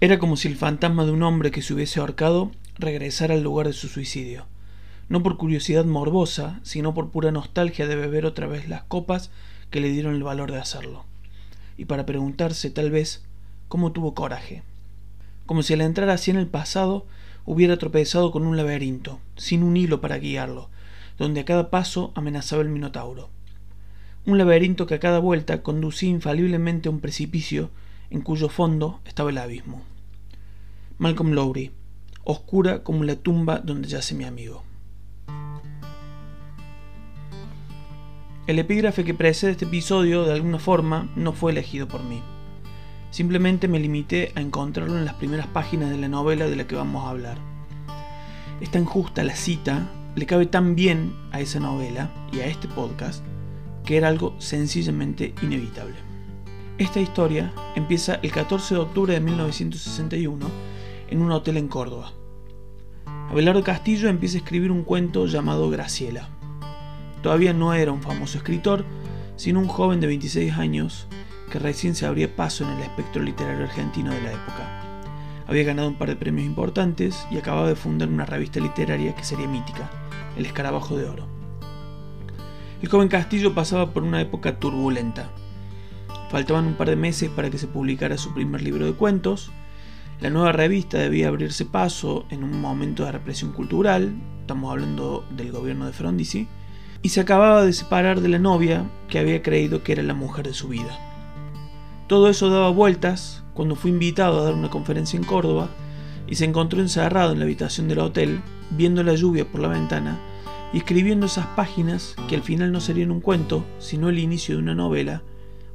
Era como si el fantasma de un hombre que se hubiese ahorcado regresara al lugar de su suicidio, no por curiosidad morbosa, sino por pura nostalgia de beber otra vez las copas que le dieron el valor de hacerlo, y para preguntarse tal vez cómo tuvo coraje, como si al entrar así en el pasado hubiera tropezado con un laberinto, sin un hilo para guiarlo, donde a cada paso amenazaba el Minotauro. Un laberinto que a cada vuelta conducía infaliblemente a un precipicio en cuyo fondo estaba el abismo. Malcolm Lowry, oscura como la tumba donde yace mi amigo. El epígrafe que precede este episodio de alguna forma no fue elegido por mí. Simplemente me limité a encontrarlo en las primeras páginas de la novela de la que vamos a hablar. Es tan justa la cita le cabe tan bien a esa novela y a este podcast que era algo sencillamente inevitable. Esta historia empieza el 14 de octubre de 1961 en un hotel en Córdoba. Abelardo Castillo empieza a escribir un cuento llamado Graciela. Todavía no era un famoso escritor, sino un joven de 26 años que recién se abría paso en el espectro literario argentino de la época. Había ganado un par de premios importantes y acababa de fundar una revista literaria que sería mítica, el escarabajo de oro. El joven Castillo pasaba por una época turbulenta. Faltaban un par de meses para que se publicara su primer libro de cuentos. La nueva revista debía abrirse paso en un momento de represión cultural, estamos hablando del gobierno de Frondizi, y se acababa de separar de la novia que había creído que era la mujer de su vida. Todo eso daba vueltas cuando fue invitado a dar una conferencia en Córdoba y se encontró encerrado en la habitación del hotel, viendo la lluvia por la ventana y escribiendo esas páginas que al final no serían un cuento, sino el inicio de una novela,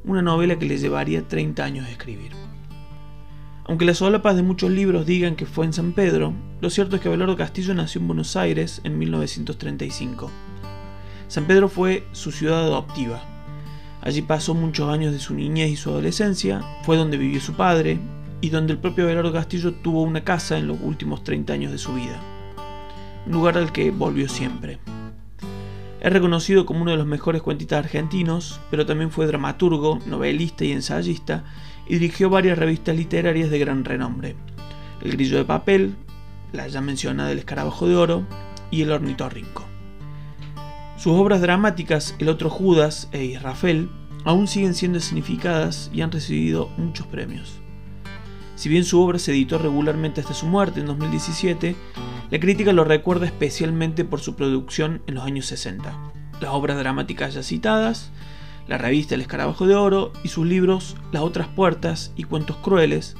una novela que le llevaría 30 años escribir. Aunque las solapas de muchos libros digan que fue en San Pedro, lo cierto es que Abelardo Castillo nació en Buenos Aires en 1935. San Pedro fue su ciudad adoptiva. Allí pasó muchos años de su niñez y su adolescencia, fue donde vivió su padre y donde el propio Abelardo Castillo tuvo una casa en los últimos 30 años de su vida lugar al que volvió siempre. Es reconocido como uno de los mejores cuentistas argentinos, pero también fue dramaturgo, novelista y ensayista, y dirigió varias revistas literarias de gran renombre. El Grillo de Papel, la ya mencionada El Escarabajo de Oro y El Ornitorrinco. Sus obras dramáticas El Otro Judas e Israfel aún siguen siendo significadas y han recibido muchos premios. Si bien su obra se editó regularmente hasta su muerte en 2017, la crítica lo recuerda especialmente por su producción en los años 60. Las obras dramáticas ya citadas, la revista El Escarabajo de Oro y sus libros Las otras puertas y Cuentos Crueles,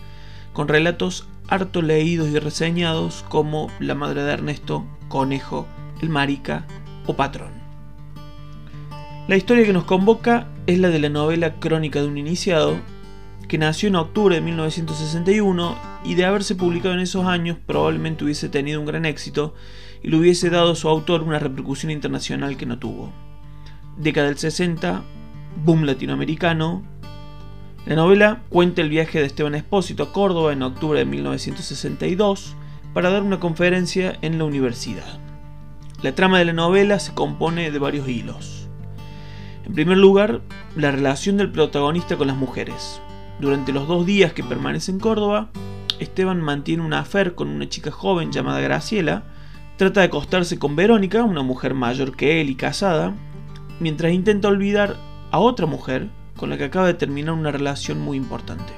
con relatos harto leídos y reseñados como La Madre de Ernesto, Conejo, El Marica o Patrón. La historia que nos convoca es la de la novela Crónica de un Iniciado, que nació en octubre de 1961 y de haberse publicado en esos años probablemente hubiese tenido un gran éxito y le hubiese dado a su autor una repercusión internacional que no tuvo. Década del 60, boom latinoamericano. La novela cuenta el viaje de Esteban Espósito a Córdoba en octubre de 1962 para dar una conferencia en la universidad. La trama de la novela se compone de varios hilos. En primer lugar, la relación del protagonista con las mujeres, durante los dos días que permanece en Córdoba, Esteban mantiene una afer con una chica joven llamada Graciela, trata de acostarse con Verónica, una mujer mayor que él y casada, mientras intenta olvidar a otra mujer con la que acaba de terminar una relación muy importante.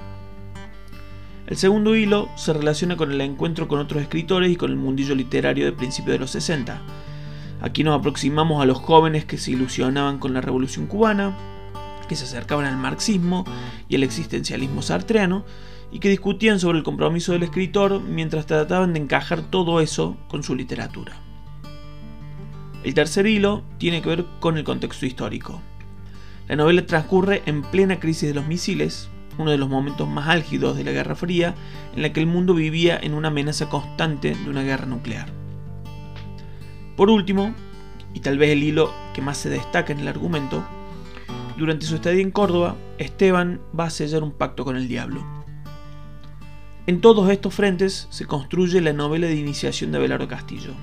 El segundo hilo se relaciona con el encuentro con otros escritores y con el mundillo literario de principios de los 60. Aquí nos aproximamos a los jóvenes que se ilusionaban con la revolución cubana, que se acercaban al marxismo y el existencialismo sartreano, y que discutían sobre el compromiso del escritor mientras trataban de encajar todo eso con su literatura. El tercer hilo tiene que ver con el contexto histórico. La novela transcurre en plena crisis de los misiles, uno de los momentos más álgidos de la Guerra Fría, en la que el mundo vivía en una amenaza constante de una guerra nuclear. Por último, y tal vez el hilo que más se destaca en el argumento, durante su estadía en Córdoba, Esteban va a sellar un pacto con el diablo. En todos estos frentes se construye la novela de iniciación de Abelardo Castillo.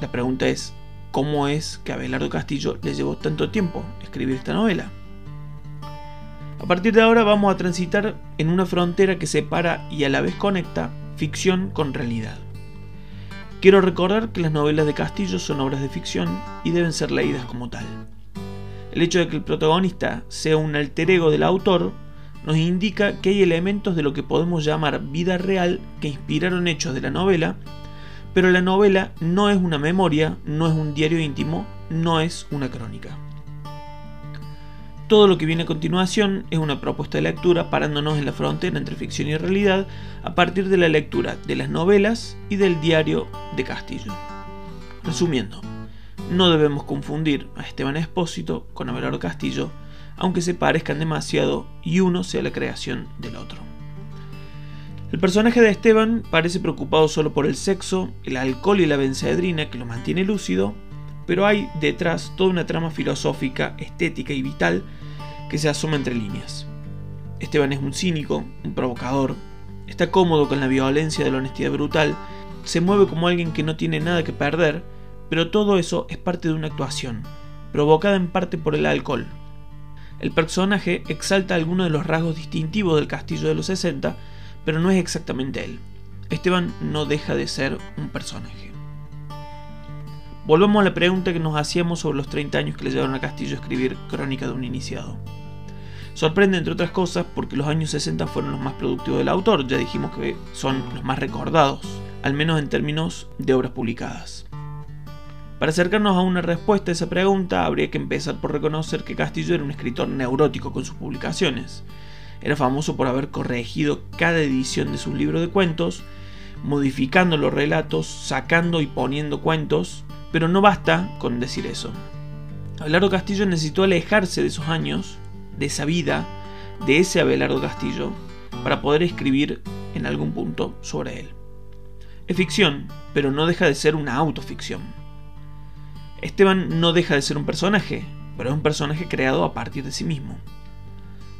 La pregunta es, ¿cómo es que a Abelardo Castillo le llevó tanto tiempo escribir esta novela? A partir de ahora vamos a transitar en una frontera que separa y a la vez conecta ficción con realidad. Quiero recordar que las novelas de Castillo son obras de ficción y deben ser leídas como tal. El hecho de que el protagonista sea un alter ego del autor nos indica que hay elementos de lo que podemos llamar vida real que inspiraron hechos de la novela, pero la novela no es una memoria, no es un diario íntimo, no es una crónica. Todo lo que viene a continuación es una propuesta de lectura parándonos en la frontera entre ficción y realidad a partir de la lectura de las novelas y del diario de Castillo. Resumiendo, no debemos confundir a Esteban Espósito con Abelardo Castillo, aunque se parezcan demasiado y uno sea la creación del otro. El personaje de Esteban parece preocupado solo por el sexo, el alcohol y la benzedrina que lo mantiene lúcido, pero hay detrás toda una trama filosófica, estética y vital que se asoma entre líneas. Esteban es un cínico, un provocador, está cómodo con la violencia de la honestidad brutal, se mueve como alguien que no tiene nada que perder, pero todo eso es parte de una actuación, provocada en parte por el alcohol. El personaje exalta algunos de los rasgos distintivos del castillo de los 60, pero no es exactamente él. Esteban no deja de ser un personaje. Volvemos a la pregunta que nos hacíamos sobre los 30 años que le llevaron a Castillo a escribir Crónica de un iniciado. Sorprende entre otras cosas porque los años 60 fueron los más productivos del autor, ya dijimos que son los más recordados, al menos en términos de obras publicadas. Para acercarnos a una respuesta a esa pregunta, habría que empezar por reconocer que Castillo era un escritor neurótico con sus publicaciones. Era famoso por haber corregido cada edición de sus libros de cuentos, modificando los relatos, sacando y poniendo cuentos, pero no basta con decir eso. Abelardo Castillo necesitó alejarse de esos años, de esa vida, de ese Abelardo Castillo, para poder escribir en algún punto sobre él. Es ficción, pero no deja de ser una autoficción. Esteban no deja de ser un personaje, pero es un personaje creado a partir de sí mismo.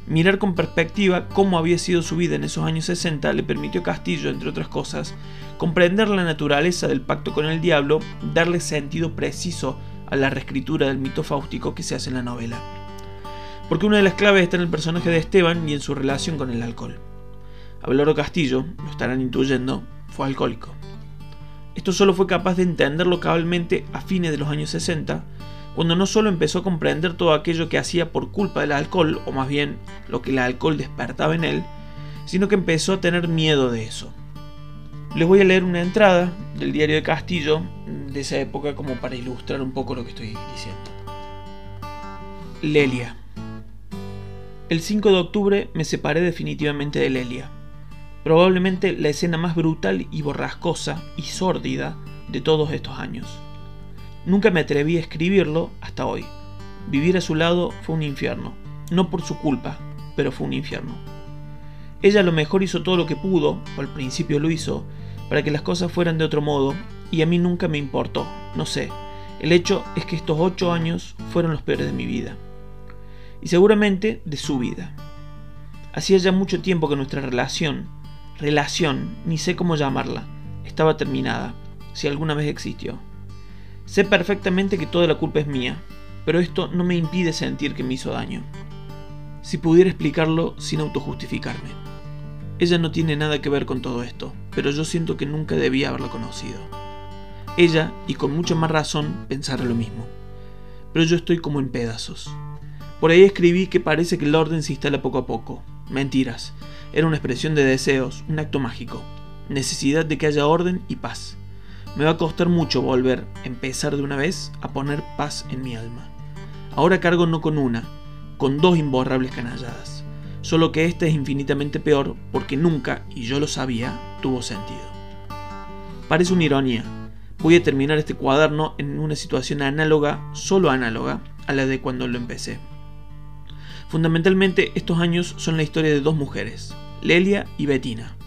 Mirar con perspectiva cómo había sido su vida en esos años 60 le permitió a Castillo, entre otras cosas, comprender la naturaleza del pacto con el diablo, darle sentido preciso a la reescritura del mito fáustico que se hace en la novela. Porque una de las claves está en el personaje de Esteban y en su relación con el alcohol. Abelardo Castillo, lo estarán intuyendo, fue alcohólico. Esto solo fue capaz de entenderlo cabalmente a fines de los años 60, cuando no solo empezó a comprender todo aquello que hacía por culpa del alcohol, o más bien lo que el alcohol despertaba en él, sino que empezó a tener miedo de eso. Les voy a leer una entrada del diario de Castillo de esa época como para ilustrar un poco lo que estoy diciendo. Lelia. El 5 de octubre me separé definitivamente de Lelia. Probablemente la escena más brutal y borrascosa y sórdida de todos estos años. Nunca me atreví a escribirlo hasta hoy. Vivir a su lado fue un infierno. No por su culpa, pero fue un infierno. Ella a lo mejor hizo todo lo que pudo, o al principio lo hizo, para que las cosas fueran de otro modo, y a mí nunca me importó, no sé. El hecho es que estos ocho años fueron los peores de mi vida. Y seguramente de su vida. Hacía ya mucho tiempo que nuestra relación, relación, ni sé cómo llamarla, estaba terminada, si alguna vez existió. Sé perfectamente que toda la culpa es mía, pero esto no me impide sentir que me hizo daño. Si pudiera explicarlo sin autojustificarme. Ella no tiene nada que ver con todo esto, pero yo siento que nunca debía haberla conocido. Ella, y con mucha más razón, pensara lo mismo. Pero yo estoy como en pedazos. Por ahí escribí que parece que el orden se instala poco a poco. Mentiras. Era una expresión de deseos, un acto mágico. Necesidad de que haya orden y paz. Me va a costar mucho volver, empezar de una vez, a poner paz en mi alma. Ahora cargo no con una, con dos imborrables canalladas. Solo que esta es infinitamente peor porque nunca, y yo lo sabía, tuvo sentido. Parece una ironía. Voy a terminar este cuaderno en una situación análoga, solo análoga, a la de cuando lo empecé. Fundamentalmente estos años son la historia de dos mujeres, Lelia y Bettina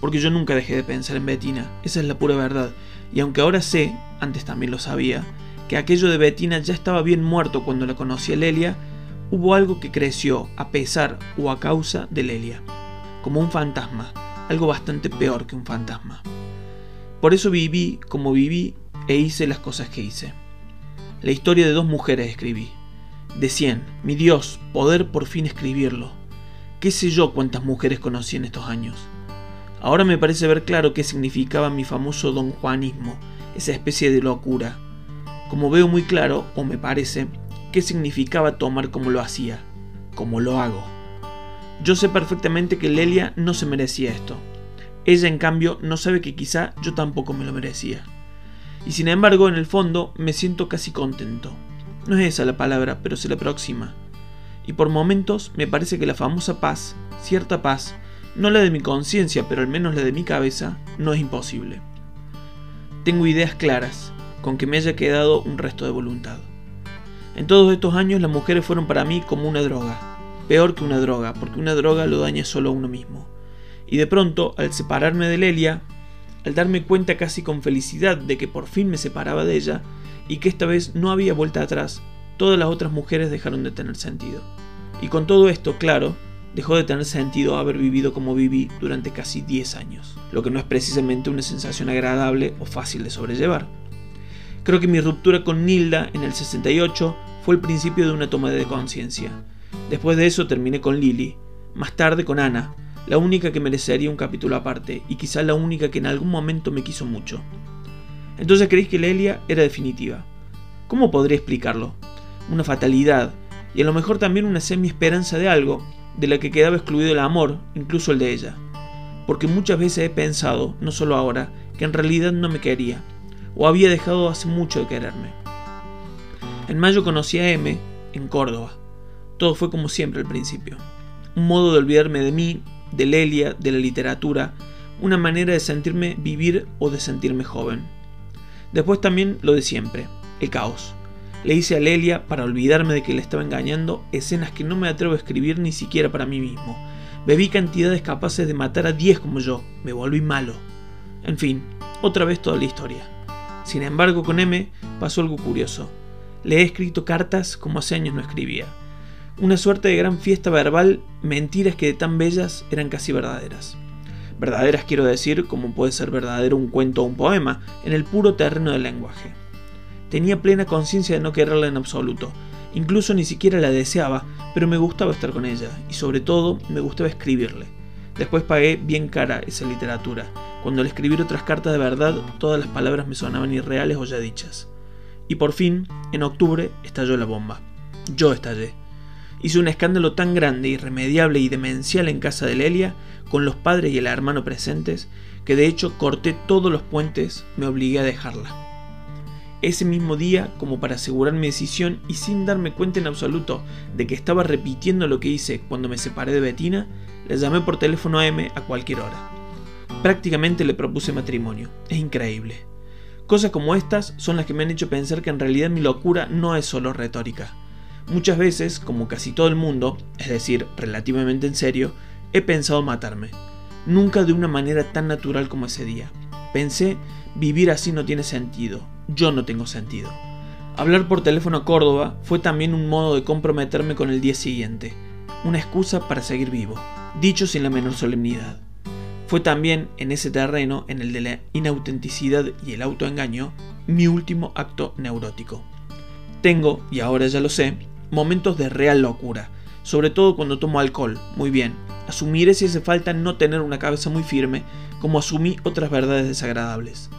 porque yo nunca dejé de pensar en Bettina, esa es la pura verdad, y aunque ahora sé, antes también lo sabía, que aquello de Bettina ya estaba bien muerto cuando la conocí a Lelia, hubo algo que creció a pesar o a causa de Lelia, como un fantasma, algo bastante peor que un fantasma. Por eso viví como viví e hice las cosas que hice. La historia de dos mujeres escribí. De cien, mi Dios, poder por fin escribirlo qué sé yo cuántas mujeres conocí en estos años. Ahora me parece ver claro qué significaba mi famoso don Juanismo, esa especie de locura. Como veo muy claro, o me parece, qué significaba tomar como lo hacía, como lo hago. Yo sé perfectamente que Lelia no se merecía esto. Ella, en cambio, no sabe que quizá yo tampoco me lo merecía. Y sin embargo, en el fondo, me siento casi contento. No es esa la palabra, pero se le aproxima. Y por momentos me parece que la famosa paz, cierta paz, no la de mi conciencia, pero al menos la de mi cabeza, no es imposible. Tengo ideas claras, con que me haya quedado un resto de voluntad. En todos estos años las mujeres fueron para mí como una droga, peor que una droga, porque una droga lo daña solo a uno mismo. Y de pronto, al separarme de Lelia, al darme cuenta casi con felicidad de que por fin me separaba de ella, y que esta vez no había vuelta atrás, todas las otras mujeres dejaron de tener sentido. Y con todo esto, claro, dejó de tener sentido haber vivido como viví durante casi 10 años, lo que no es precisamente una sensación agradable o fácil de sobrellevar. Creo que mi ruptura con Nilda en el 68 fue el principio de una toma de conciencia. Después de eso terminé con Lily, más tarde con Ana, la única que merecería un capítulo aparte y quizá la única que en algún momento me quiso mucho. Entonces creí que Lelia era definitiva. ¿Cómo podría explicarlo? Una fatalidad, y a lo mejor también una semi-esperanza de algo, de la que quedaba excluido el amor, incluso el de ella. Porque muchas veces he pensado, no solo ahora, que en realidad no me quería, o había dejado hace mucho de quererme. En mayo conocí a M en Córdoba. Todo fue como siempre al principio. Un modo de olvidarme de mí, de Lelia, de la literatura, una manera de sentirme vivir o de sentirme joven. Después también lo de siempre, el caos. Le hice a Lelia, para olvidarme de que le estaba engañando, escenas que no me atrevo a escribir ni siquiera para mí mismo. Bebí cantidades capaces de matar a 10 como yo, me volví malo. En fin, otra vez toda la historia. Sin embargo, con M pasó algo curioso. Le he escrito cartas como hace años no escribía. Una suerte de gran fiesta verbal, mentiras que de tan bellas eran casi verdaderas. Verdaderas quiero decir como puede ser verdadero un cuento o un poema, en el puro terreno del lenguaje. Tenía plena conciencia de no quererla en absoluto, incluso ni siquiera la deseaba, pero me gustaba estar con ella, y sobre todo me gustaba escribirle. Después pagué bien cara esa literatura. Cuando al escribir otras cartas de verdad, todas las palabras me sonaban irreales o ya dichas. Y por fin, en octubre, estalló la bomba. Yo estallé. Hice un escándalo tan grande, irremediable y demencial en casa de Lelia, con los padres y el hermano presentes, que de hecho corté todos los puentes, me obligué a dejarla. Ese mismo día, como para asegurar mi decisión y sin darme cuenta en absoluto de que estaba repitiendo lo que hice cuando me separé de Bettina, le llamé por teléfono a M a cualquier hora. Prácticamente le propuse matrimonio. Es increíble. Cosas como estas son las que me han hecho pensar que en realidad mi locura no es solo retórica. Muchas veces, como casi todo el mundo, es decir, relativamente en serio, he pensado matarme. Nunca de una manera tan natural como ese día. Pensé, vivir así no tiene sentido, yo no tengo sentido. Hablar por teléfono a Córdoba fue también un modo de comprometerme con el día siguiente, una excusa para seguir vivo, dicho sin la menor solemnidad. Fue también en ese terreno, en el de la inautenticidad y el autoengaño, mi último acto neurótico. Tengo, y ahora ya lo sé, momentos de real locura, sobre todo cuando tomo alcohol, muy bien. Asumiré si hace falta no tener una cabeza muy firme, como asumí otras verdades desagradables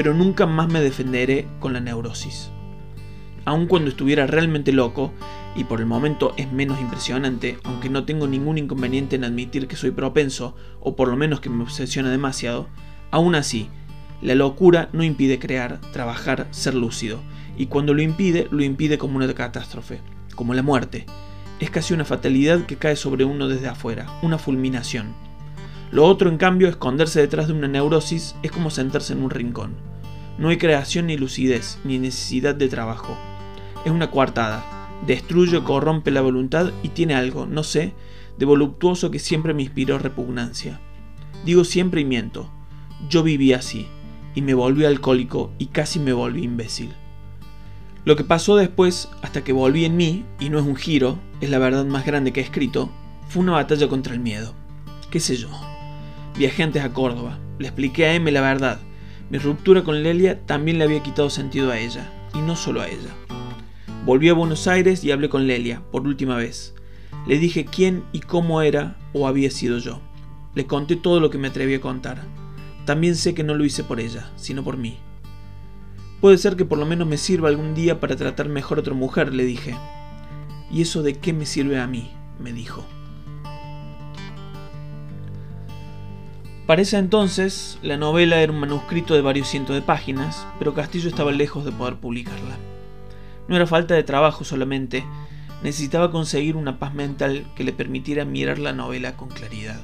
pero nunca más me defenderé con la neurosis. Aun cuando estuviera realmente loco, y por el momento es menos impresionante, aunque no tengo ningún inconveniente en admitir que soy propenso, o por lo menos que me obsesiona demasiado, aún así, la locura no impide crear, trabajar, ser lúcido, y cuando lo impide, lo impide como una catástrofe, como la muerte. Es casi una fatalidad que cae sobre uno desde afuera, una fulminación. Lo otro, en cambio, esconderse detrás de una neurosis es como sentarse en un rincón. No hay creación ni lucidez, ni necesidad de trabajo. Es una coartada. Destruye, corrompe la voluntad y tiene algo, no sé, de voluptuoso que siempre me inspiró repugnancia. Digo siempre y miento. Yo viví así, y me volví alcohólico y casi me volví imbécil. Lo que pasó después, hasta que volví en mí, y no es un giro, es la verdad más grande que he escrito, fue una batalla contra el miedo. ¿Qué sé yo? Viajé antes a Córdoba. Le expliqué a M la verdad. Mi ruptura con Lelia también le había quitado sentido a ella, y no solo a ella. Volví a Buenos Aires y hablé con Lelia, por última vez. Le dije quién y cómo era o había sido yo. Le conté todo lo que me atreví a contar. También sé que no lo hice por ella, sino por mí. Puede ser que por lo menos me sirva algún día para tratar mejor a otra mujer, le dije. ¿Y eso de qué me sirve a mí? me dijo. Para ese entonces, la novela era un manuscrito de varios cientos de páginas, pero Castillo estaba lejos de poder publicarla. No era falta de trabajo solamente, necesitaba conseguir una paz mental que le permitiera mirar la novela con claridad.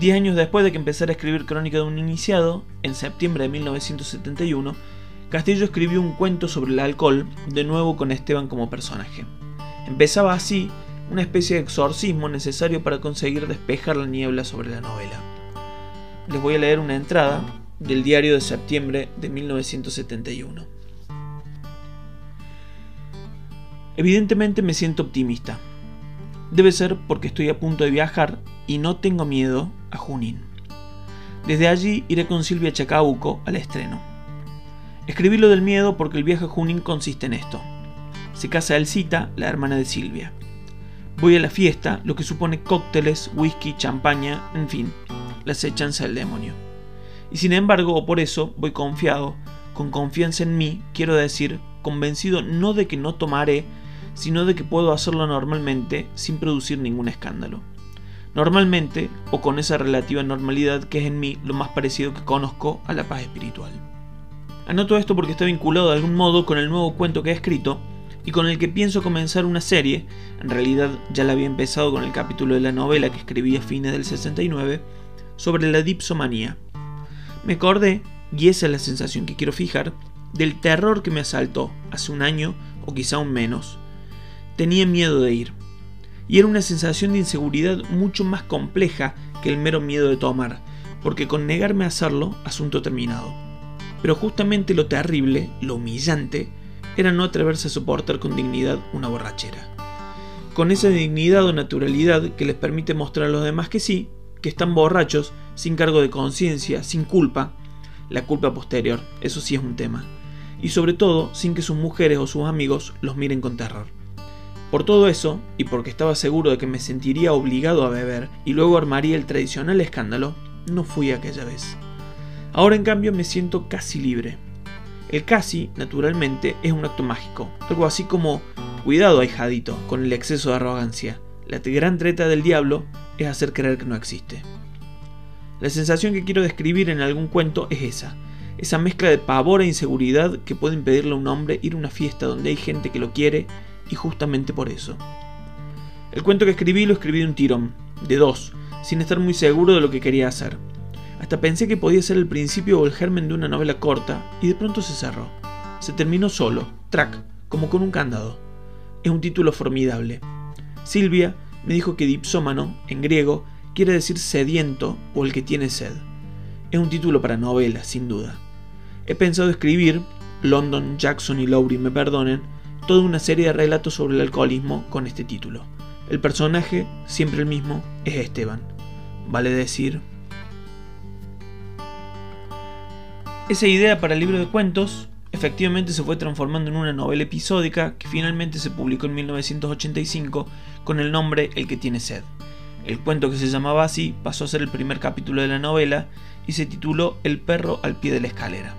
Diez años después de que empezara a escribir Crónica de un Iniciado, en septiembre de 1971, Castillo escribió un cuento sobre el alcohol, de nuevo con Esteban como personaje. Empezaba así una especie de exorcismo necesario para conseguir despejar la niebla sobre la novela. Les voy a leer una entrada del diario de septiembre de 1971. Evidentemente me siento optimista. Debe ser porque estoy a punto de viajar y no tengo miedo a Junín. Desde allí iré con Silvia Chacauco al estreno. Escribí lo del miedo porque el viaje a Junín consiste en esto. Se casa Elcita, la hermana de Silvia. Voy a la fiesta, lo que supone cócteles, whisky, champaña, en fin, la acechanza del demonio. Y sin embargo, o por eso, voy confiado, con confianza en mí, quiero decir, convencido no de que no tomaré, sino de que puedo hacerlo normalmente sin producir ningún escándalo. Normalmente, o con esa relativa normalidad que es en mí lo más parecido que conozco a la paz espiritual. Anoto esto porque está vinculado de algún modo con el nuevo cuento que he escrito y con el que pienso comenzar una serie, en realidad ya la había empezado con el capítulo de la novela que escribí a fines del 69, sobre la dipsomanía. Me acordé, y esa es la sensación que quiero fijar, del terror que me asaltó hace un año o quizá un menos. Tenía miedo de ir. Y era una sensación de inseguridad mucho más compleja que el mero miedo de tomar, porque con negarme a hacerlo, asunto terminado. Pero justamente lo terrible, lo humillante, era no atreverse a soportar con dignidad una borrachera. Con esa dignidad o naturalidad que les permite mostrar a los demás que sí, que están borrachos, sin cargo de conciencia, sin culpa, la culpa posterior, eso sí es un tema, y sobre todo sin que sus mujeres o sus amigos los miren con terror. Por todo eso, y porque estaba seguro de que me sentiría obligado a beber y luego armaría el tradicional escándalo, no fui aquella vez. Ahora en cambio me siento casi libre, el casi, naturalmente, es un acto mágico, algo así como, cuidado ahijadito, con el exceso de arrogancia. La gran treta del diablo es hacer creer que no existe. La sensación que quiero describir en algún cuento es esa, esa mezcla de pavor e inseguridad que puede impedirle a un hombre ir a una fiesta donde hay gente que lo quiere y justamente por eso. El cuento que escribí lo escribí de un tirón, de dos, sin estar muy seguro de lo que quería hacer. Hasta pensé que podía ser el principio o el germen de una novela corta, y de pronto se cerró. Se terminó solo, track, como con un candado. Es un título formidable. Silvia me dijo que dipsómano, en griego, quiere decir sediento o el que tiene sed. Es un título para novela, sin duda. He pensado escribir, London, Jackson y Lowry me perdonen, toda una serie de relatos sobre el alcoholismo con este título. El personaje, siempre el mismo, es Esteban. Vale decir, Esa idea para el libro de cuentos efectivamente se fue transformando en una novela episódica que finalmente se publicó en 1985 con el nombre El que tiene sed. El cuento que se llamaba así pasó a ser el primer capítulo de la novela y se tituló El perro al pie de la escalera.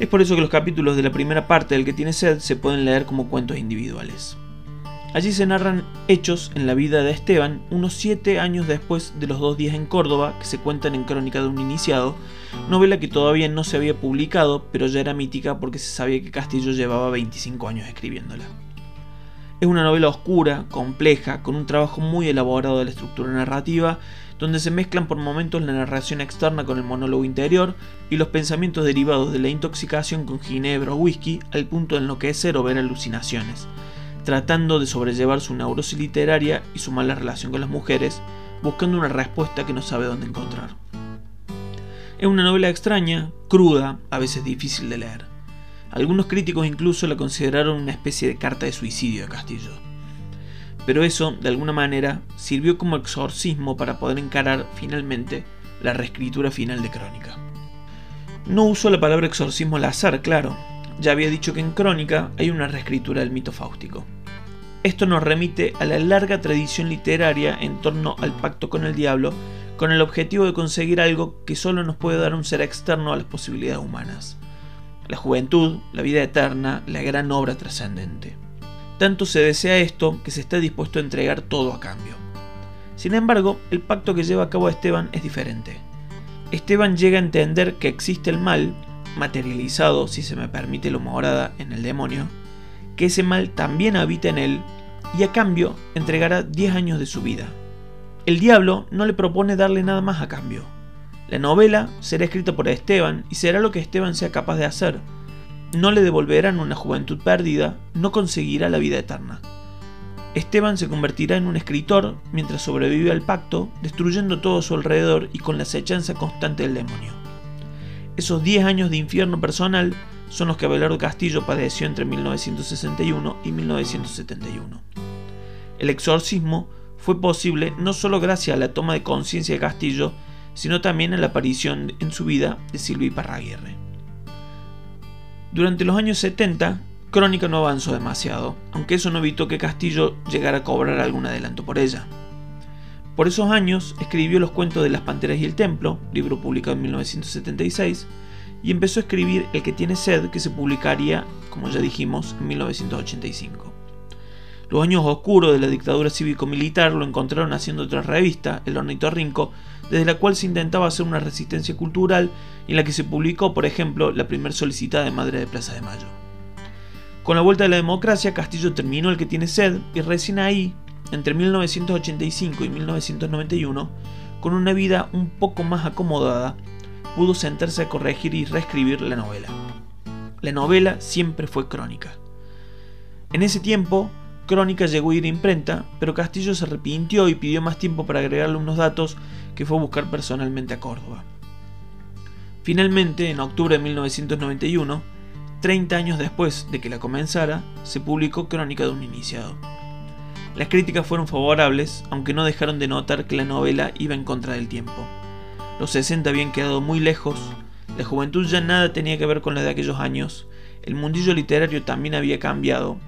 Es por eso que los capítulos de la primera parte del que tiene sed se pueden leer como cuentos individuales. Allí se narran hechos en la vida de Esteban unos siete años después de los dos días en Córdoba que se cuentan en Crónica de un Iniciado, novela que todavía no se había publicado, pero ya era mítica porque se sabía que Castillo llevaba 25 años escribiéndola. Es una novela oscura, compleja, con un trabajo muy elaborado de la estructura narrativa, donde se mezclan por momentos la narración externa con el monólogo interior y los pensamientos derivados de la intoxicación con ginebra o whisky al punto de enloquecer o ver alucinaciones tratando de sobrellevar su neurosis literaria y su mala relación con las mujeres, buscando una respuesta que no sabe dónde encontrar. Es una novela extraña, cruda, a veces difícil de leer. Algunos críticos incluso la consideraron una especie de carta de suicidio de Castillo. Pero eso, de alguna manera, sirvió como exorcismo para poder encarar finalmente la reescritura final de Crónica. No uso la palabra exorcismo al azar, claro, ya había dicho que en Crónica hay una reescritura del mito fáustico. Esto nos remite a la larga tradición literaria en torno al pacto con el diablo, con el objetivo de conseguir algo que solo nos puede dar un ser externo a las posibilidades humanas. La juventud, la vida eterna, la gran obra trascendente. Tanto se desea esto que se está dispuesto a entregar todo a cambio. Sin embargo, el pacto que lleva a cabo Esteban es diferente. Esteban llega a entender que existe el mal, materializado, si se me permite lo morada, en el demonio, que ese mal también habita en él y a cambio entregará 10 años de su vida. El diablo no le propone darle nada más a cambio. La novela será escrita por Esteban y será lo que Esteban sea capaz de hacer. No le devolverán una juventud perdida, no conseguirá la vida eterna. Esteban se convertirá en un escritor mientras sobrevive al pacto, destruyendo todo a su alrededor y con la acechanza constante del demonio. Esos 10 años de infierno personal son los que Abelardo Castillo padeció entre 1961 y 1971. El exorcismo fue posible no solo gracias a la toma de conciencia de Castillo, sino también a la aparición en su vida de Silvia Parraguirre. Durante los años 70, Crónica no avanzó demasiado, aunque eso no evitó que Castillo llegara a cobrar algún adelanto por ella. Por esos años escribió los cuentos de Las Panteras y el Templo, libro publicado en 1976, y empezó a escribir El que tiene sed, que se publicaría, como ya dijimos, en 1985. Los años oscuros de la dictadura cívico-militar lo encontraron haciendo otra revista, El Ornitorrinco, desde la cual se intentaba hacer una resistencia cultural y en la que se publicó, por ejemplo, la primer solicitada de Madre de Plaza de Mayo. Con la vuelta de la democracia, Castillo terminó El que tiene sed y recién ahí, entre 1985 y 1991, con una vida un poco más acomodada, pudo sentarse a corregir y reescribir la novela. La novela siempre fue crónica. En ese tiempo, Crónica llegó a ir a imprenta, pero Castillo se arrepintió y pidió más tiempo para agregarle unos datos que fue a buscar personalmente a Córdoba. Finalmente, en octubre de 1991, 30 años después de que la comenzara, se publicó Crónica de un iniciado. Las críticas fueron favorables, aunque no dejaron de notar que la novela iba en contra del tiempo. Los 60 habían quedado muy lejos, la juventud ya nada tenía que ver con la de aquellos años, el mundillo literario también había cambiado.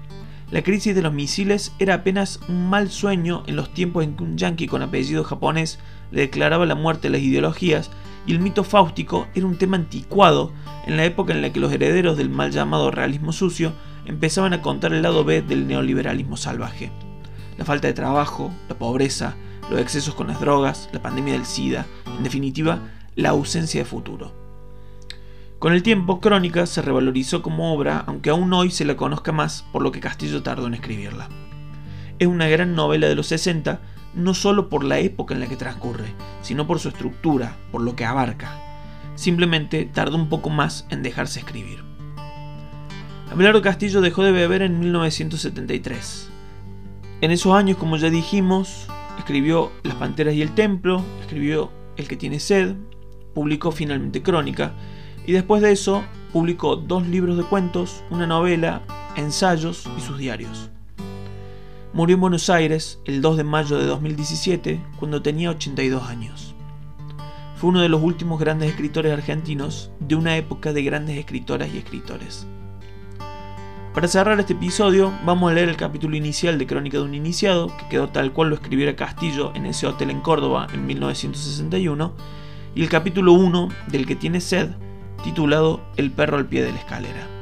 La crisis de los misiles era apenas un mal sueño en los tiempos en que un yanqui con apellido japonés le declaraba la muerte a las ideologías y el mito fáustico era un tema anticuado en la época en la que los herederos del mal llamado realismo sucio empezaban a contar el lado B del neoliberalismo salvaje. La falta de trabajo, la pobreza, los excesos con las drogas, la pandemia del SIDA, en definitiva, la ausencia de futuro. Con el tiempo, Crónica se revalorizó como obra, aunque aún hoy se la conozca más por lo que Castillo tardó en escribirla. Es una gran novela de los 60 no solo por la época en la que transcurre, sino por su estructura, por lo que abarca. Simplemente tardó un poco más en dejarse escribir. Abelardo Castillo dejó de beber en 1973. En esos años, como ya dijimos, escribió Las Panteras y el Templo, escribió El que tiene sed, publicó finalmente Crónica, y después de eso publicó dos libros de cuentos, una novela, ensayos y sus diarios. Murió en Buenos Aires el 2 de mayo de 2017 cuando tenía 82 años. Fue uno de los últimos grandes escritores argentinos de una época de grandes escritoras y escritores. Para cerrar este episodio, vamos a leer el capítulo inicial de Crónica de un Iniciado, que quedó tal cual lo escribiera Castillo en ese hotel en Córdoba en 1961, y el capítulo 1 del que tiene sed, titulado El perro al pie de la escalera.